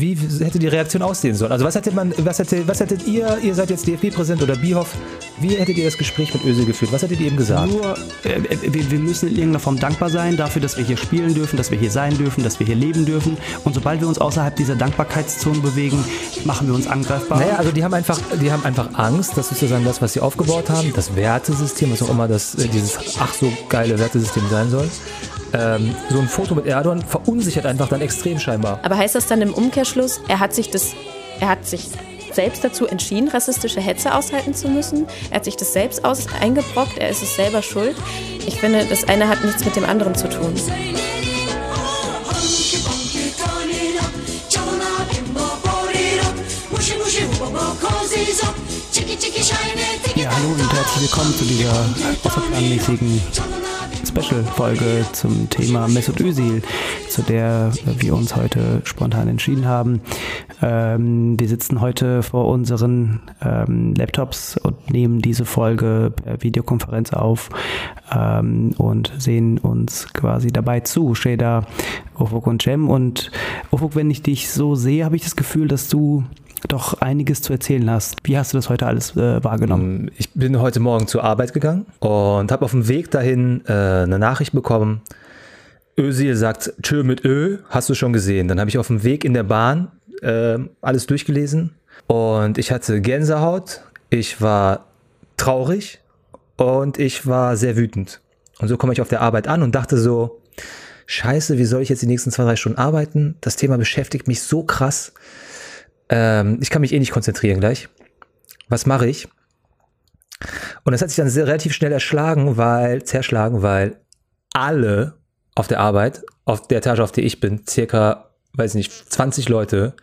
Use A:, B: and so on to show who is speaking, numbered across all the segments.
A: wie hätte die Reaktion aussehen sollen? Also was hätte man, was hätte, was hättet ihr, ihr seid jetzt DFB-Präsident oder Bierhoff, wie hättet ihr das Gespräch mit Özil geführt? Was hättet ihr ihm gesagt?
B: Nur, äh, wir, wir, müssen in irgendeiner Form dankbar sein dafür, dass wir hier spielen dürfen, dass wir hier sein dürfen, dass wir hier leben dürfen. Und sobald wir uns außerhalb dieser Dankbarkeitszone bewegen, machen wir uns angreifbar.
A: Naja, also die haben einfach, die haben einfach Angst, dass sozusagen das, was sie aufgebaut haben, das Wertesystem, was auch immer das, äh, dieses ach so geile Wertesystem sein soll, ähm, so ein Foto mit Erdogan verunsichert einfach dann extrem scheinbar.
C: Aber heißt das dann im Umkehrschluss, er hat sich das, er hat sich selbst dazu entschieden, rassistische Hetze aushalten zu müssen. Er hat sich das selbst aus eingebrockt, er ist es selber schuld. Ich finde, das eine hat nichts mit dem anderen zu tun.
B: Ja, hallo und herzlich willkommen zu dieser außerplanmäßigen Special-Folge zum Thema Mesut Özil, zu der wir uns heute spontan entschieden haben. Ähm, wir sitzen heute vor unseren ähm, Laptops und nehmen diese Folge per Videokonferenz auf ähm, und sehen uns quasi dabei zu. Sheda, Ufuk und Cem. Und Ufuk, wenn ich dich so sehe, habe ich das Gefühl, dass du doch einiges zu erzählen hast. Wie hast du das heute alles äh, wahrgenommen?
A: Ähm, ich bin heute Morgen zur Arbeit gegangen und habe auf dem Weg dahin äh, eine Nachricht bekommen. Özil sagt Tschö mit Ö, hast du schon gesehen. Dann habe ich auf dem Weg in der Bahn äh, alles durchgelesen und ich hatte Gänsehaut, ich war traurig und ich war sehr wütend. Und so komme ich auf der Arbeit an und dachte so, scheiße, wie soll ich jetzt die nächsten zwei, drei Stunden arbeiten? Das Thema beschäftigt mich so krass. Ähm, ich kann mich eh nicht konzentrieren gleich. Was mache ich? Und das hat sich dann sehr, relativ schnell erschlagen, weil, zerschlagen, weil alle auf der Arbeit, auf der Etage, auf der ich bin, circa, weiß nicht, 20 Leute,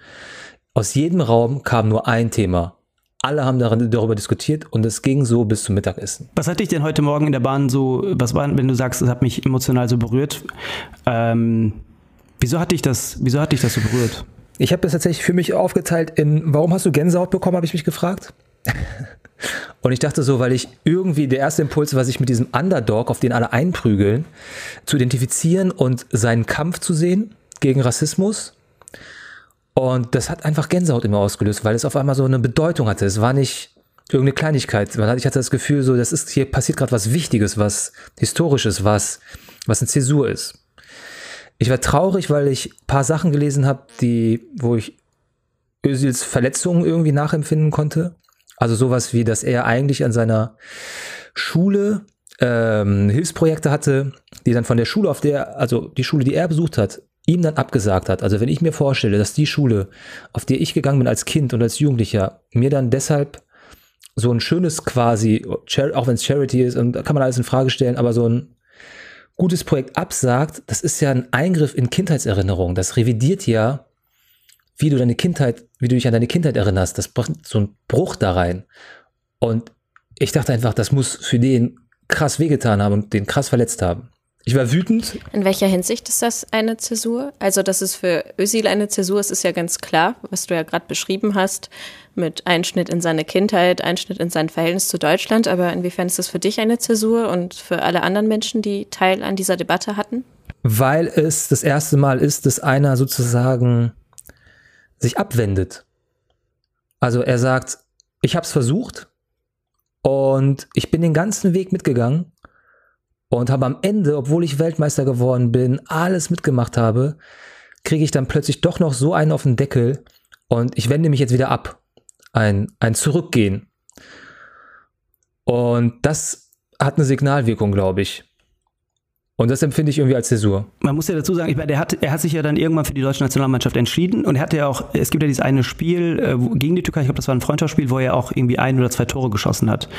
A: aus jedem Raum kam nur ein Thema. Alle haben darin, darüber diskutiert und es ging so bis zum Mittagessen.
B: Was hat dich denn heute Morgen in der Bahn so, was war, wenn du sagst, es hat mich emotional so berührt? Ähm, wieso hat dich das, wieso hat dich das so berührt?
A: Ich habe das tatsächlich für mich aufgeteilt in, warum hast du Gänsehaut bekommen, habe ich mich gefragt. Und ich dachte so, weil ich irgendwie der erste Impuls war, sich mit diesem Underdog, auf den alle einprügeln, zu identifizieren und seinen Kampf zu sehen gegen Rassismus. Und das hat einfach Gänsehaut immer ausgelöst, weil es auf einmal so eine Bedeutung hatte. Es war nicht irgendeine Kleinigkeit. Ich hatte das Gefühl, so, das ist, hier passiert gerade was Wichtiges, was Historisches, was, was eine Zäsur ist. Ich war traurig, weil ich ein paar Sachen gelesen habe, die, wo ich Özils Verletzungen irgendwie nachempfinden konnte. Also sowas wie, dass er eigentlich an seiner Schule ähm, Hilfsprojekte hatte, die dann von der Schule, auf der, also die Schule, die er besucht hat, ihm dann abgesagt hat. Also wenn ich mir vorstelle, dass die Schule, auf die ich gegangen bin als Kind und als Jugendlicher, mir dann deshalb so ein schönes quasi, auch wenn es Charity ist, und da kann man alles in Frage stellen, aber so ein gutes Projekt absagt, das ist ja ein Eingriff in Kindheitserinnerungen. Das revidiert ja, wie du deine Kindheit, wie du dich an deine Kindheit erinnerst. Das bringt so einen Bruch da rein. Und ich dachte einfach, das muss für den krass wehgetan haben und den krass verletzt haben. Ich war wütend.
C: In welcher Hinsicht ist das eine Zäsur? Also, dass es für Özil eine Zäsur ist, ist ja ganz klar, was du ja gerade beschrieben hast, mit Einschnitt in seine Kindheit, Einschnitt in sein Verhältnis zu Deutschland. Aber inwiefern ist das für dich eine Zäsur und für alle anderen Menschen, die Teil an dieser Debatte hatten?
A: Weil es das erste Mal ist, dass einer sozusagen sich abwendet. Also er sagt, ich habe es versucht und ich bin den ganzen Weg mitgegangen und habe am Ende, obwohl ich Weltmeister geworden bin, alles mitgemacht habe, kriege ich dann plötzlich doch noch so einen auf den Deckel und ich wende mich jetzt wieder ab. Ein, ein Zurückgehen. Und das hat eine Signalwirkung, glaube ich. Und das empfinde ich irgendwie als Zäsur.
B: Man muss ja dazu sagen, ich meine, der hat, er hat sich ja dann irgendwann für die deutsche Nationalmannschaft entschieden und er hatte ja auch, es gibt ja dieses eine Spiel äh, gegen die Türkei, ich glaube, das war ein Freundschaftsspiel, wo er auch irgendwie ein oder zwei Tore geschossen hat.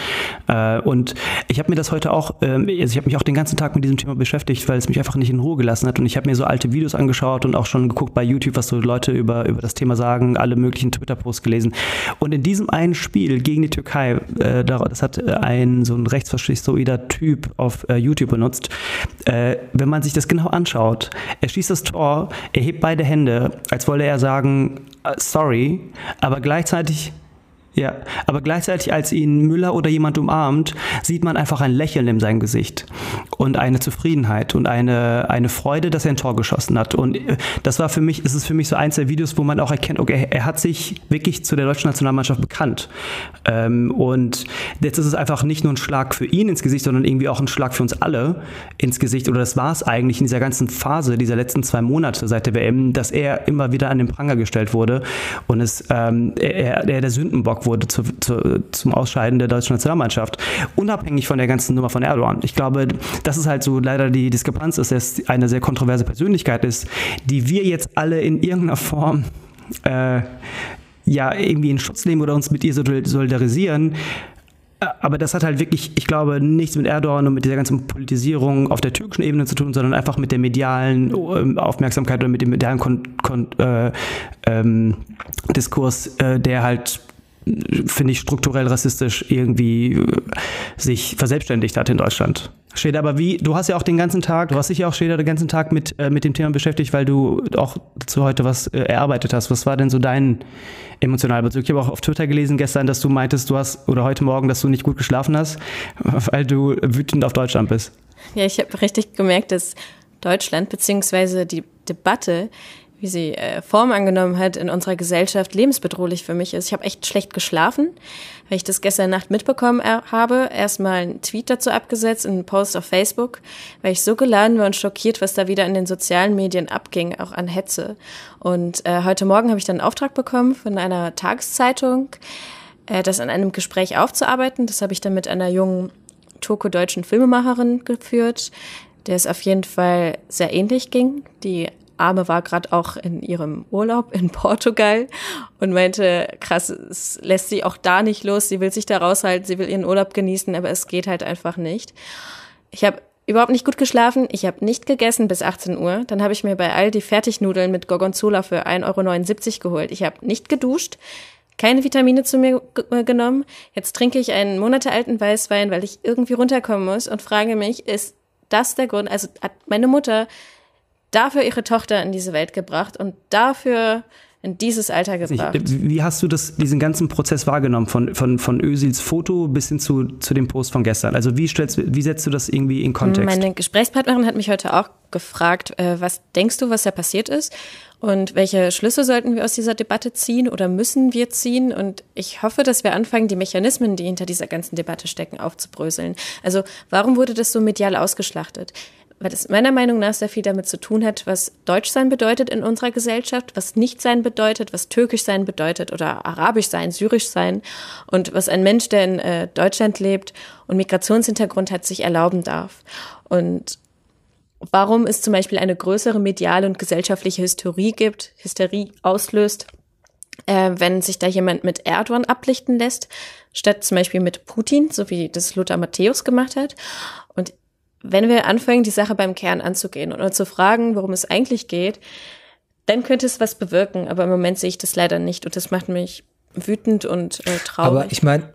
B: Äh, und ich habe mir das heute auch, äh, also ich habe mich auch den ganzen Tag mit diesem Thema beschäftigt, weil es mich einfach nicht in Ruhe gelassen hat und ich habe mir so alte Videos angeschaut und auch schon geguckt bei YouTube, was so Leute über, über das Thema sagen, alle möglichen Twitter-Posts gelesen. Und in diesem einen Spiel gegen die Türkei, äh, das hat ein so ein rechtsfaschistoider Typ auf äh, YouTube benutzt, äh, wenn man sich das genau anschaut, er schießt das Tor, er hebt beide Hände, als wolle er sagen, uh, sorry, aber gleichzeitig Ja, aber gleichzeitig, als ihn Müller oder jemand umarmt, sieht man einfach ein Lächeln in seinem Gesicht und eine Zufriedenheit und eine, eine Freude, dass er ein Tor geschossen hat. Und äh, das war für mich, ist es für mich so eins der Videos, wo man auch erkennt, okay, er hat sich wirklich zu der deutschen Nationalmannschaft bekannt. Ähm, und jetzt ist es einfach nicht nur ein Schlag für ihn ins Gesicht, sondern irgendwie auch ein Schlag für uns alle ins Gesicht. Oder das war es eigentlich in dieser ganzen Phase, dieser letzten zwei Monate seit der WM, dass er immer wieder an den Pranger gestellt wurde und es, ähm, er, er der Sündenbock wurde zu, zu, zum Ausscheiden der deutschen Nationalmannschaft. Unabhängig von der ganzen Nummer von Erdogan. Ich glaube, das ist halt so leider die Diskrepanz, dass er eine sehr kontroverse Persönlichkeit ist, die wir jetzt alle in irgendeiner Form äh, ja irgendwie in Schutz nehmen oder uns mit ihr solidarisieren. Aber das hat halt wirklich, ich glaube, nichts mit Erdogan und mit dieser ganzen Politisierung auf der türkischen Ebene zu tun, sondern einfach mit der medialen ähm, Aufmerksamkeit oder mit dem medialen Kon Kon äh, ähm, Diskurs, äh, der halt finde ich, strukturell rassistisch irgendwie äh, sich verselbstständigt hat in Deutschland. Schäder, aber wie, du hast ja auch den ganzen Tag, du hast dich ja auch Schäder den ganzen Tag mit, äh, mit dem Thema beschäftigt, weil du auch dazu heute was äh, erarbeitet hast. Was war denn so dein emotionaler Bezug? Ich habe auch auf Twitter gelesen gestern, dass du meintest, du hast, oder heute Morgen, dass du nicht gut geschlafen hast, weil du wütend auf Deutschland bist.
C: Ja, ich habe richtig gemerkt, dass Deutschland beziehungsweise die Debatte wie sie äh, Form angenommen hat in unserer Gesellschaft, lebensbedrohlich für mich ist. Ich habe echt schlecht geschlafen, weil ich das gestern Nacht mitbekommen äh, habe. Erstmal einen Tweet dazu abgesetzt, einen Post auf Facebook, weil ich so geladen war und schockiert, was da wieder in den sozialen Medien abging, auch an Hetze. Und äh, heute Morgen habe ich dann einen Auftrag bekommen von einer Tageszeitung, äh, das an einem Gespräch aufzuarbeiten. Das habe ich dann mit einer jungen turko-deutschen Filmemacherin geführt, der es auf jeden Fall sehr ähnlich ging, die Arme war gerade auch in ihrem Urlaub in Portugal und meinte, krass, es lässt sie auch da nicht los, sie will sich da raushalten, sie will ihren Urlaub genießen, aber es geht halt einfach nicht. Ich habe überhaupt nicht gut geschlafen, ich habe nicht gegessen bis 18 Uhr, dann habe ich mir bei Aldi Fertignudeln mit Gorgonzola für 1,79 Euro geholt. Ich habe nicht geduscht, keine Vitamine zu mir äh, genommen. Jetzt trinke ich einen monatealten Weißwein, weil ich irgendwie runterkommen muss und frage mich, ist das der Grund? Also hat meine Mutter dafür ihre Tochter in diese Welt gebracht und dafür in dieses Alter gebracht.
B: Wie hast du das, diesen ganzen Prozess wahrgenommen, von, von, von Özils Foto bis hin zu, zu dem Post von gestern? Also wie, stellst, wie setzt du das irgendwie in Kontext?
C: Meine Gesprächspartnerin hat mich heute auch gefragt, äh, was denkst du, was da passiert ist? Und welche Schlüsse sollten wir aus dieser Debatte ziehen oder müssen wir ziehen? Und ich hoffe, dass wir anfangen, die Mechanismen, die hinter dieser ganzen Debatte stecken, aufzubröseln. Also warum wurde das so medial ausgeschlachtet? Weil das meiner Meinung nach sehr viel damit zu tun hat, was Deutsch sein bedeutet in unserer Gesellschaft, was nicht sein bedeutet, was Türkisch sein bedeutet oder Arabisch sein, Syrisch sein und was ein Mensch, der in äh, Deutschland lebt und Migrationshintergrund hat, sich erlauben darf. Und warum es zum Beispiel eine größere mediale und gesellschaftliche Hysterie gibt, Hysterie auslöst, äh, wenn sich da jemand mit Erdogan ablichten lässt, statt zum Beispiel mit Putin, so wie das Lothar Matthäus gemacht hat. Wenn wir anfangen, die Sache beim Kern anzugehen und zu fragen, worum es eigentlich geht, dann könnte es was bewirken. Aber im Moment sehe ich das leider nicht und das macht mich wütend und äh, traurig.
A: Aber ich meine,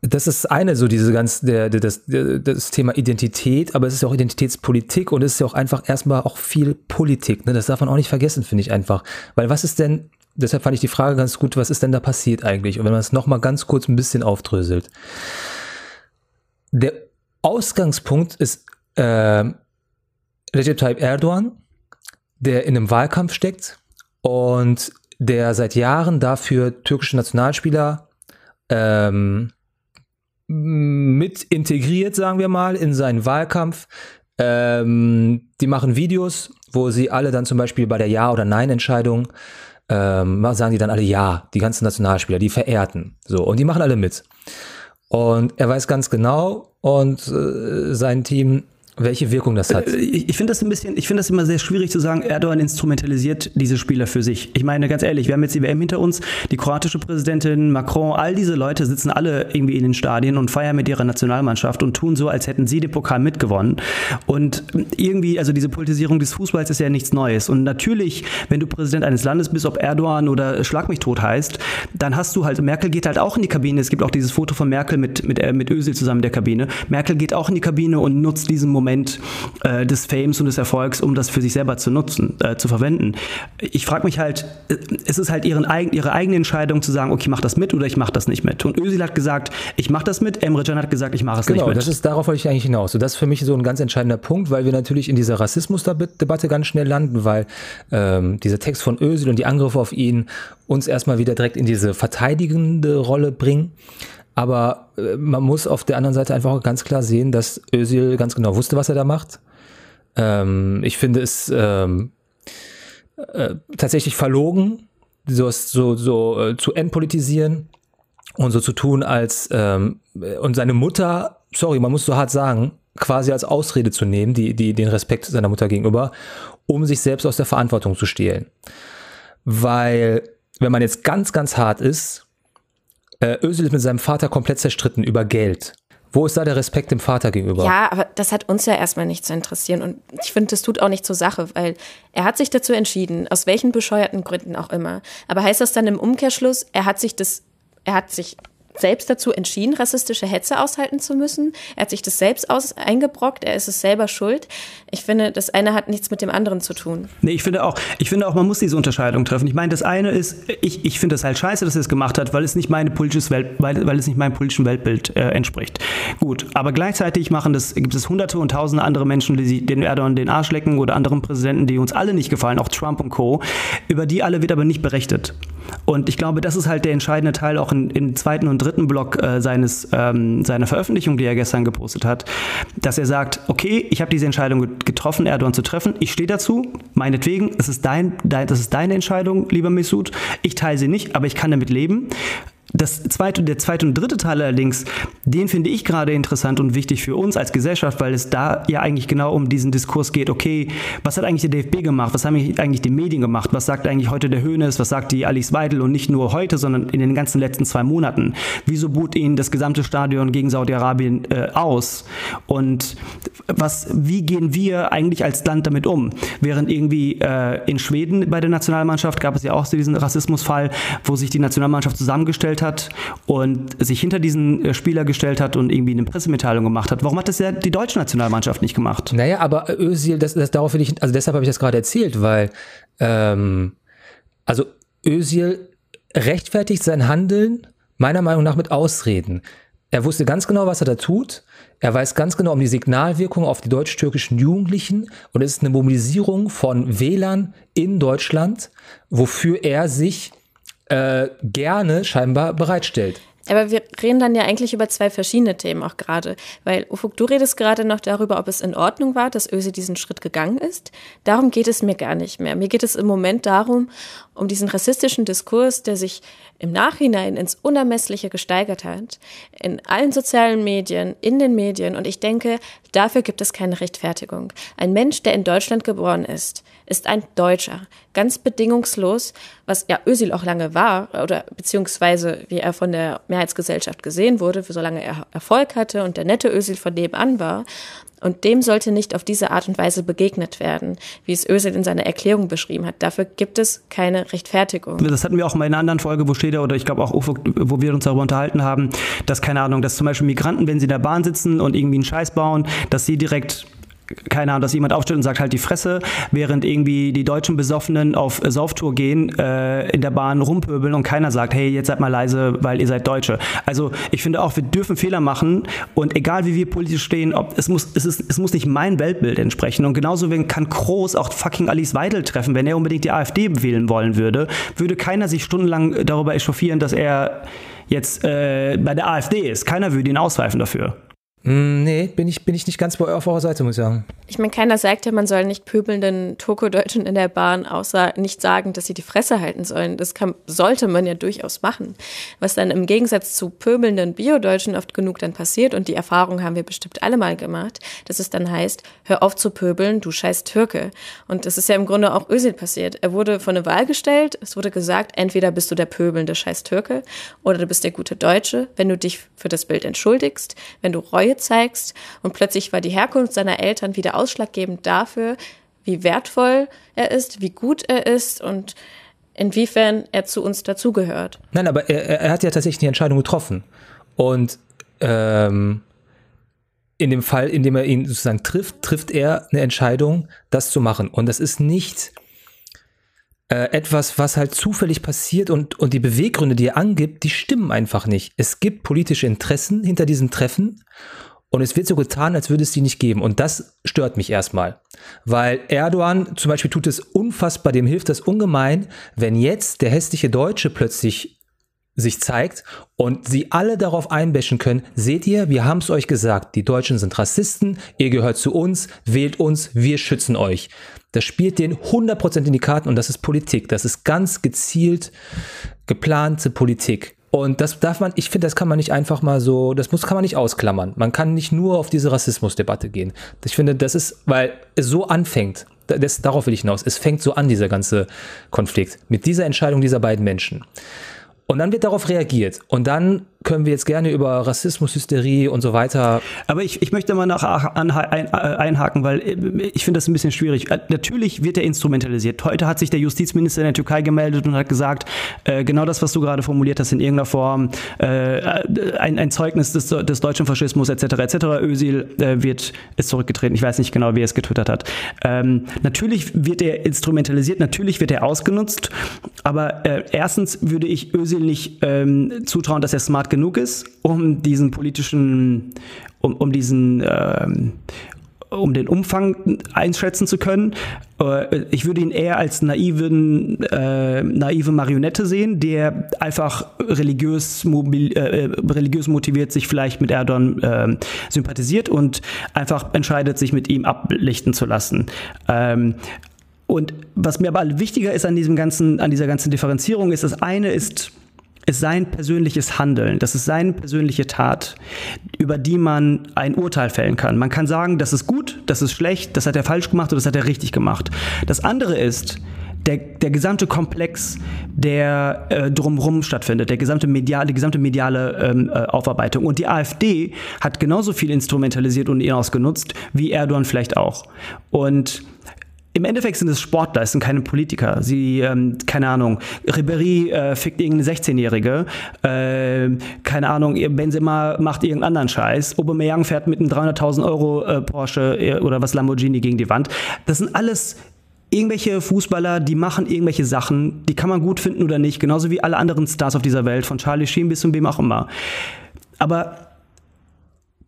A: das ist eine so diese ganz der, der, das, der, das Thema Identität, aber es ist ja auch Identitätspolitik und es ist ja auch einfach erstmal auch viel Politik. Ne? Das darf man auch nicht vergessen, finde ich einfach. Weil was ist denn, deshalb fand ich die Frage ganz gut, was ist denn da passiert eigentlich? Und wenn man es nochmal ganz kurz ein bisschen aufdröselt. Der Ausgangspunkt ist äh, Recep Tayyip Erdogan, der in einem Wahlkampf steckt und der seit Jahren dafür türkische Nationalspieler ähm, mit integriert, sagen wir mal, in seinen Wahlkampf. Ähm, die machen Videos, wo sie alle dann zum Beispiel bei der Ja- oder Nein-Entscheidung ähm, sagen die dann alle Ja, die ganzen Nationalspieler, die Verehrten. So, und die machen alle mit. Und er weiß ganz genau und äh, sein Team welche Wirkung das hat. Äh,
B: ich, ich finde das ein bisschen, ich finde das immer sehr schwierig zu sagen, Erdogan instrumentalisiert diese Spieler für sich. Ich meine, ganz ehrlich, wir haben jetzt die WM hinter uns, die kroatische Präsidentin, Macron, all diese Leute sitzen alle irgendwie in den Stadien und feiern mit ihrer Nationalmannschaft und tun so, als hätten sie den Pokal mitgewonnen. Und irgendwie, also diese Politisierung des Fußballs ist ja nichts Neues. Und natürlich, wenn du Präsident eines Landes bist, ob Erdogan oder Schlag mich tot heißt, dann hast du halt, Merkel geht halt auch in die Kabine. Es gibt auch dieses Foto von Merkel mit, mit, äh, mit Özil zusammen in der Kabine. Merkel geht auch in die Kabine und nutzt diesen Moment Moment äh, des Fames und des Erfolgs, um das für sich selber zu nutzen, äh, zu verwenden. Ich frage mich halt, äh, es ist halt ihren, ihre eigene Entscheidung zu sagen, okay, ich mache das mit oder ich mache das nicht mit. Und Özil hat gesagt, ich mache das mit, Emre Can hat gesagt, ich mache es genau, nicht mit.
A: Genau, das ist, darauf wollte ich eigentlich hinaus. Und das ist für mich so ein ganz entscheidender Punkt, weil wir natürlich in dieser Rassismusdebatte ganz schnell landen, weil ähm, dieser Text von Özil und die Angriffe auf ihn uns erstmal wieder direkt in diese verteidigende Rolle bringen. Aber äh, man muss auf der anderen Seite einfach auch ganz klar sehen, dass Özil ganz genau wusste, was er da macht. Ähm, ich finde es ähm, äh, tatsächlich verlogen, so, so, so äh, zu entpolitisieren und so zu tun, als ähm, und seine Mutter, sorry, man muss so hart sagen, quasi als Ausrede zu nehmen, die, die, den Respekt seiner Mutter gegenüber, um sich selbst aus der Verantwortung zu stehlen. Weil, wenn man jetzt ganz, ganz hart ist, äh, Özil ist mit seinem Vater komplett zerstritten über Geld. Wo ist da der Respekt dem Vater gegenüber?
C: Ja, aber das hat uns ja erstmal nicht zu interessieren. Und ich finde, das tut auch nicht zur Sache, weil er hat sich dazu entschieden, aus welchen bescheuerten Gründen auch immer. Aber heißt das dann im Umkehrschluss, er hat sich das, er hat sich selbst dazu entschieden, rassistische Hetze aushalten zu müssen. Er hat sich das selbst aus eingebrockt, er ist es selber schuld. Ich finde, das eine hat nichts mit dem anderen zu tun.
B: Nee, ich finde auch, ich finde auch, man muss diese Unterscheidung treffen. Ich meine, das eine ist, ich, ich finde es halt scheiße, dass er es gemacht hat, weil es nicht meine politisches Welt, weil, weil es nicht meinem politischen Weltbild äh, entspricht. Gut, aber gleichzeitig machen das, gibt es hunderte und tausende andere Menschen, die sich den Erdogan den Arsch lecken oder anderen Präsidenten, die uns alle nicht gefallen, auch Trump und Co. Über die alle wird aber nicht berichtet. Und ich glaube, das ist halt der entscheidende Teil auch in, im zweiten und dritten Block äh, seines, ähm, seiner Veröffentlichung, die er gestern gepostet hat, dass er sagt, okay, ich habe diese Entscheidung getroffen, Erdogan zu treffen, ich stehe dazu, meinetwegen, es ist dein, dein, das ist deine Entscheidung, lieber Mesut, ich teile sie nicht, aber ich kann damit leben. Das zweite, der zweite und dritte Teil allerdings, den finde ich gerade interessant und wichtig für uns als Gesellschaft, weil es da ja eigentlich genau um diesen Diskurs geht. Okay, was hat eigentlich der DFB gemacht? Was haben eigentlich die Medien gemacht? Was sagt eigentlich heute der Höhnes? Was sagt die Alice Weidel? Und nicht nur heute, sondern in den ganzen letzten zwei Monaten. Wieso buht ihnen das gesamte Stadion gegen Saudi-Arabien äh, aus? Und was, wie gehen wir eigentlich als Land damit um? Während irgendwie äh, in Schweden bei der Nationalmannschaft gab es ja auch so diesen Rassismusfall, wo sich die Nationalmannschaft zusammengestellt gestellt hat und sich hinter diesen äh, Spieler gestellt hat und irgendwie eine Pressemitteilung gemacht hat. Warum hat das ja die deutsche Nationalmannschaft nicht gemacht?
A: Naja, aber Özil, das, das darauf will ich, also deshalb habe ich das gerade erzählt, weil ähm, also Özil rechtfertigt sein Handeln meiner Meinung nach mit Ausreden. Er wusste ganz genau, was er da tut. Er weiß ganz genau um die Signalwirkung auf die deutsch-türkischen Jugendlichen und es ist eine Mobilisierung von Wählern in Deutschland, wofür er sich äh, gerne scheinbar bereitstellt.
C: Aber wir reden dann ja eigentlich über zwei verschiedene Themen auch gerade. Weil, Ufuk, du redest gerade noch darüber, ob es in Ordnung war, dass Öse diesen Schritt gegangen ist. Darum geht es mir gar nicht mehr. Mir geht es im Moment darum, um diesen rassistischen Diskurs, der sich im Nachhinein ins Unermessliche gesteigert hat, in allen sozialen Medien, in den Medien. Und ich denke, dafür gibt es keine Rechtfertigung. Ein Mensch, der in Deutschland geboren ist, ist ein Deutscher. Ganz bedingungslos, was ja Özil auch lange war, oder beziehungsweise wie er von der Mehrheitsgesellschaft gesehen wurde, für solange er Erfolg hatte und der nette Özil von nebenan war. Und dem sollte nicht auf diese Art und Weise begegnet werden, wie es Özil in seiner Erklärung beschrieben hat. Dafür gibt es keine Rechtfertigung.
B: Das hatten wir auch mal in einer anderen Folge, wo steht er, oder ich glaube auch, wo wir uns darüber unterhalten haben, dass, keine Ahnung, dass zum Beispiel Migranten, wenn sie in der Bahn sitzen und irgendwie einen Scheiß bauen, dass sie direkt keine Ahnung, dass jemand aufsteht und sagt halt die Fresse, während irgendwie die deutschen Besoffenen auf Sauftour gehen, äh, in der Bahn rumpöbeln und keiner sagt, hey, jetzt seid mal leise, weil ihr seid Deutsche. Also ich finde auch, wir dürfen Fehler machen und egal wie wir politisch stehen, ob, es, muss, es, ist, es muss nicht mein Weltbild entsprechen und genauso kann Kroos auch fucking Alice Weidel treffen, wenn er unbedingt die AfD wählen wollen würde, würde keiner sich stundenlang darüber echauffieren, dass er jetzt äh, bei der AfD ist. Keiner würde ihn ausweifen dafür.
A: Mm, nee, bin ich, bin ich nicht ganz bei auf eurer Seite, muss ich sagen.
C: Ich meine, keiner sagt ja, man soll nicht pöbelnden Toko-Deutschen in der Bahn außer nicht sagen, dass sie die Fresse halten sollen. Das kann, sollte man ja durchaus machen. Was dann im Gegensatz zu pöbelnden Bio-Deutschen oft genug dann passiert, und die Erfahrung haben wir bestimmt alle mal gemacht, dass es dann heißt, hör auf zu pöbeln, du scheiß Türke. Und das ist ja im Grunde auch Özil passiert. Er wurde vor eine Wahl gestellt, es wurde gesagt, entweder bist du der pöbelnde scheiß Türke oder du bist der gute Deutsche, wenn du dich für das Bild entschuldigst, wenn du Reue zeigst. Und plötzlich war die Herkunft seiner Eltern wieder ausschlaggebend dafür, wie wertvoll er ist, wie gut er ist und inwiefern er zu uns dazugehört.
A: Nein, aber er, er hat ja tatsächlich die Entscheidung getroffen. Und ähm, in dem Fall, in dem er ihn sozusagen trifft, trifft er eine Entscheidung, das zu machen. Und das ist nicht äh, etwas, was halt zufällig passiert und, und die Beweggründe, die er angibt, die stimmen einfach nicht. Es gibt politische Interessen hinter diesem Treffen und es wird so getan, als würde es die nicht geben. Und das stört mich erstmal. Weil Erdogan zum Beispiel tut es unfassbar, dem hilft das ungemein, wenn jetzt der hässliche Deutsche plötzlich sich zeigt und sie alle darauf einbäschen können, seht ihr, wir haben es euch gesagt, die Deutschen sind Rassisten, ihr gehört zu uns, wählt uns, wir schützen euch. Das spielt den 100% in die Karten und das ist Politik. Das ist ganz gezielt geplante Politik. Und das darf man, ich finde, das kann man nicht einfach mal so, das muss, kann man nicht ausklammern. Man kann nicht nur auf diese Rassismusdebatte gehen. Ich finde, das ist, weil es so anfängt, das, darauf will ich hinaus, es fängt so an, dieser ganze Konflikt, mit dieser Entscheidung dieser beiden Menschen. Und dann wird darauf reagiert. Und dann können wir jetzt gerne über Rassismus, Hysterie und so weiter.
B: Aber ich, ich möchte mal nach ein, einhaken, weil äh, ich finde das ein bisschen schwierig. Äh, natürlich wird er instrumentalisiert. Heute hat sich der Justizminister in der Türkei gemeldet und hat gesagt, äh, genau das, was du gerade formuliert hast, in irgendeiner Form ein, ein, Zeugnis des, des, deutschen Faschismus etc. etc. Özil wird ist zurückgetreten. Ich weiß nicht genau, wie er es getwittert hat. Ähm, natürlich wird er instrumentalisiert, natürlich wird er ausgenutzt. Aber erstens würde ich Özil nicht ähm, zutrauen, dass er smart genug ist, um diesen politischen, um, um diesen, ähm, um den Umfang einschätzen zu können. Äh, ich würde ihn eher als naiven, äh, naive Marionette sehen, der einfach religiös, mobil, äh, äh, religiös motiviert sich vielleicht mit Erdogan äh, sympathisiert und einfach entscheidet, sich mit ihm ablichten zu lassen. Ähm, und was mir aber wichtiger ist an diesem ganzen, an dieser ganzen Differenzierung ist, das eine ist ist sein persönliches Handeln, das ist seine persönliche Tat, über die man ein Urteil fällen kann. Man kann sagen, das ist gut, das ist schlecht, das hat er falsch gemacht oder das hat er richtig gemacht. Das andere ist, der, der gesamte Komplex, der äh, drumherum stattfindet, der gesamte mediale, die gesamte mediale ähm, äh, Aufarbeitung. Und die AfD hat genauso viel instrumentalisiert und ihn ausgenutzt, wie Erdogan vielleicht auch. Und im Endeffekt sind es Sportler, es sind keine Politiker. Sie, ähm, keine Ahnung, Ribéry äh, fickt irgendeine 16-Jährige, äh, keine Ahnung, Benzema macht irgendeinen anderen Scheiß, Aubameyang fährt mit einem 300.000 Euro äh, Porsche äh, oder was Lamborghini gegen die Wand. Das sind alles irgendwelche Fußballer, die machen irgendwelche Sachen, die kann man gut finden oder nicht, genauso wie alle anderen Stars auf dieser Welt, von Charlie Sheen bis zum wem auch immer. Aber